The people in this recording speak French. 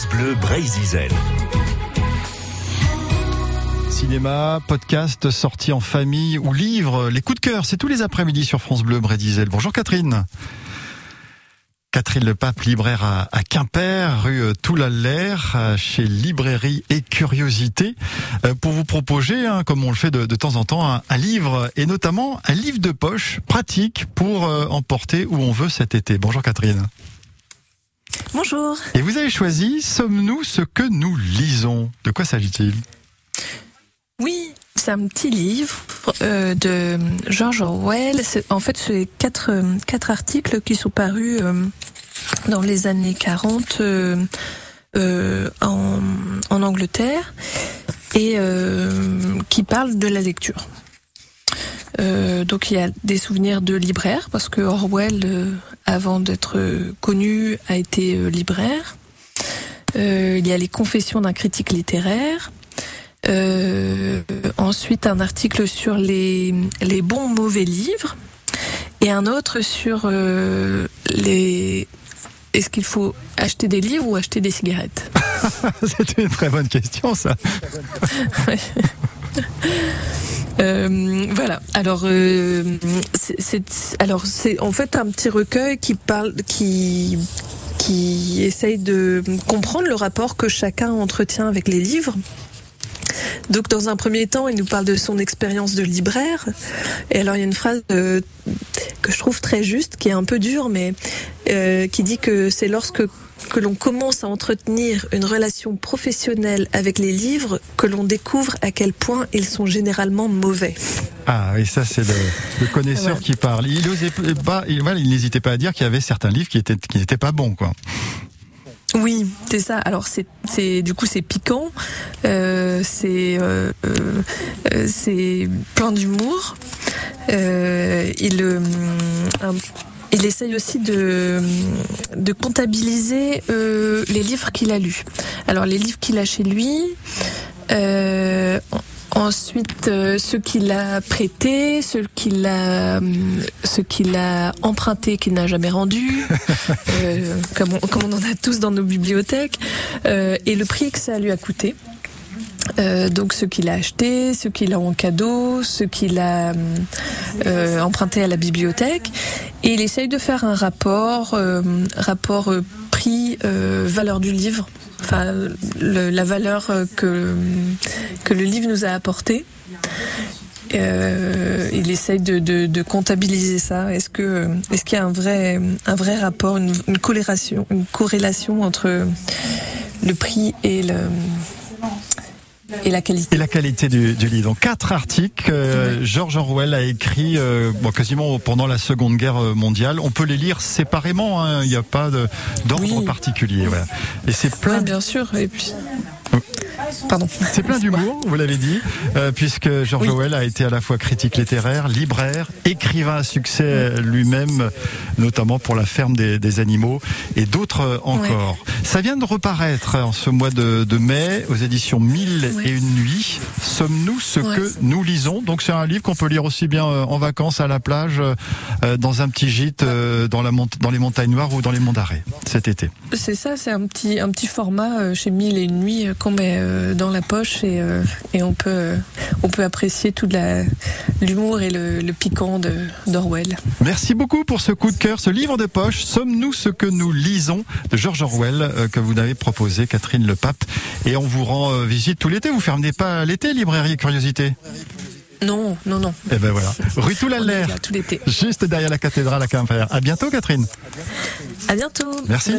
France Bleu Brésil. Cinéma, podcast, sortie en famille ou livre, les coups de cœur, c'est tous les après-midi sur France Bleu Brésil. Bonjour Catherine. Catherine Le Pape, libraire à, Quimper, rue Toulaler, chez Librairie et Curiosité, euh, pour vous proposer, hein, comme on le fait de, temps en temps, un, livre, et notamment un livre de poche pratique pour euh, emporter où on veut cet été. Bonjour Catherine. Bonjour. Et vous avez choisi Sommes-nous ce que nous lisons? De quoi s'agit-il? Oui, c'est un petit livre euh, de George Orwell. En fait, c'est quatre, quatre articles qui sont parus euh, dans les années 40 euh, en, en, Angleterre et qui parlent de la lecture. donc il y a des souvenirs de libraire parce que Orwell, avant d'être connu, a été libraire. il y a les confessions d'un critique littéraire. Euh, ensuite, un article sur les, les bons mauvais livres et un autre sur euh, les. Est-ce qu'il faut acheter des livres ou acheter des cigarettes? C'est une très bonne question, ça. Euh, voilà. Alors, euh, c'est alors c'est en fait un petit recueil qui parle, qui qui essaye de comprendre le rapport que chacun entretient avec les livres. Donc dans un premier temps, il nous parle de son expérience de libraire. Et alors il y a une phrase euh, que je trouve très juste, qui est un peu dure, mais qui dit que c'est lorsque que l'on commence à entretenir une relation professionnelle avec les livres que l'on découvre à quel point ils sont généralement mauvais. Ah oui, ça c'est le, connaisseur qui parle. Il pas, il, il n'hésitait pas à dire qu'il y avait certains livres qui étaient qui n'étaient pas bons, quoi. Oui, c'est ça. Alors c'est du coup c'est piquant, euh, c'est euh, euh, c'est plein d'humour. il il essaye aussi de, de comptabiliser les livres qu'il a lus. Alors les livres qu'il a chez lui, Ensuite, euh, ce qu'il a prêté, ce qu'il a, euh, ce qu'il a emprunté, qu'il n'a jamais rendu, euh, comme, on, comme, on, en a tous dans nos bibliothèques, et le prix que ça lui a coûté. donc ce qu'il a acheté, ce qu'il a en cadeau, ce qu'il a emprunté à la bibliothèque, il essaye de faire un rapport, rapport prix valeur du livre enfin la valeur euh, que que le livre nous a apporté. Euh, il essaye de, de, comptabiliser ça. Est-ce que est-ce qu'il y a un vrai un vrai rapport, une, une corrélation, une corrélation entre le prix et le et la qualité. Et la qualité du, du livre. Donc quatre articles. Euh, George Orwell a écrit euh, bon, quasiment pendant la Seconde Guerre mondiale. On peut les lire séparément. Hein. Il n'y a pas d'ordre particulier. Voilà. Et c'est plein. bien sûr. Et puis. Pardon. C'est plein d'humour, vous l'avez dit, euh, puisque George Orwell a été à la fois critique littéraire, libraire, écrivain à succès lui-même, notamment pour La ferme des, animaux et d'autres encore. Ça vient de reparaître en ce mois de, mai aux éditions Mille et une nuits. Sommes-nous ce que nous lisons? Donc c'est un livre qu'on peut lire aussi bien euh, en vacances à la plage, euh, dans un petit gîte dans, la dans les montagnes noires ou dans les monts d'Arrêt cet été. C'est ça, c'est un petit, un petit format chez Mille et une nuits qu'on met euh, dans la poche et, euh, et on peut on peut apprécier tout l'humour et le, le piquant d'Orwell. Merci beaucoup pour ce coup de cœur, ce livre de poche. Sommes-nous ce que nous lisons de George Orwell euh, que vous avez proposé, Catherine Le Pape, et on vous rend visite tout l'été. Vous fermez pas l'été, librairie Curiosité? Non, non, non. Et eh ben voilà. Rue l'été. Juste derrière la cathédrale à Quimper. À bientôt, Catherine. À bientôt. Merci.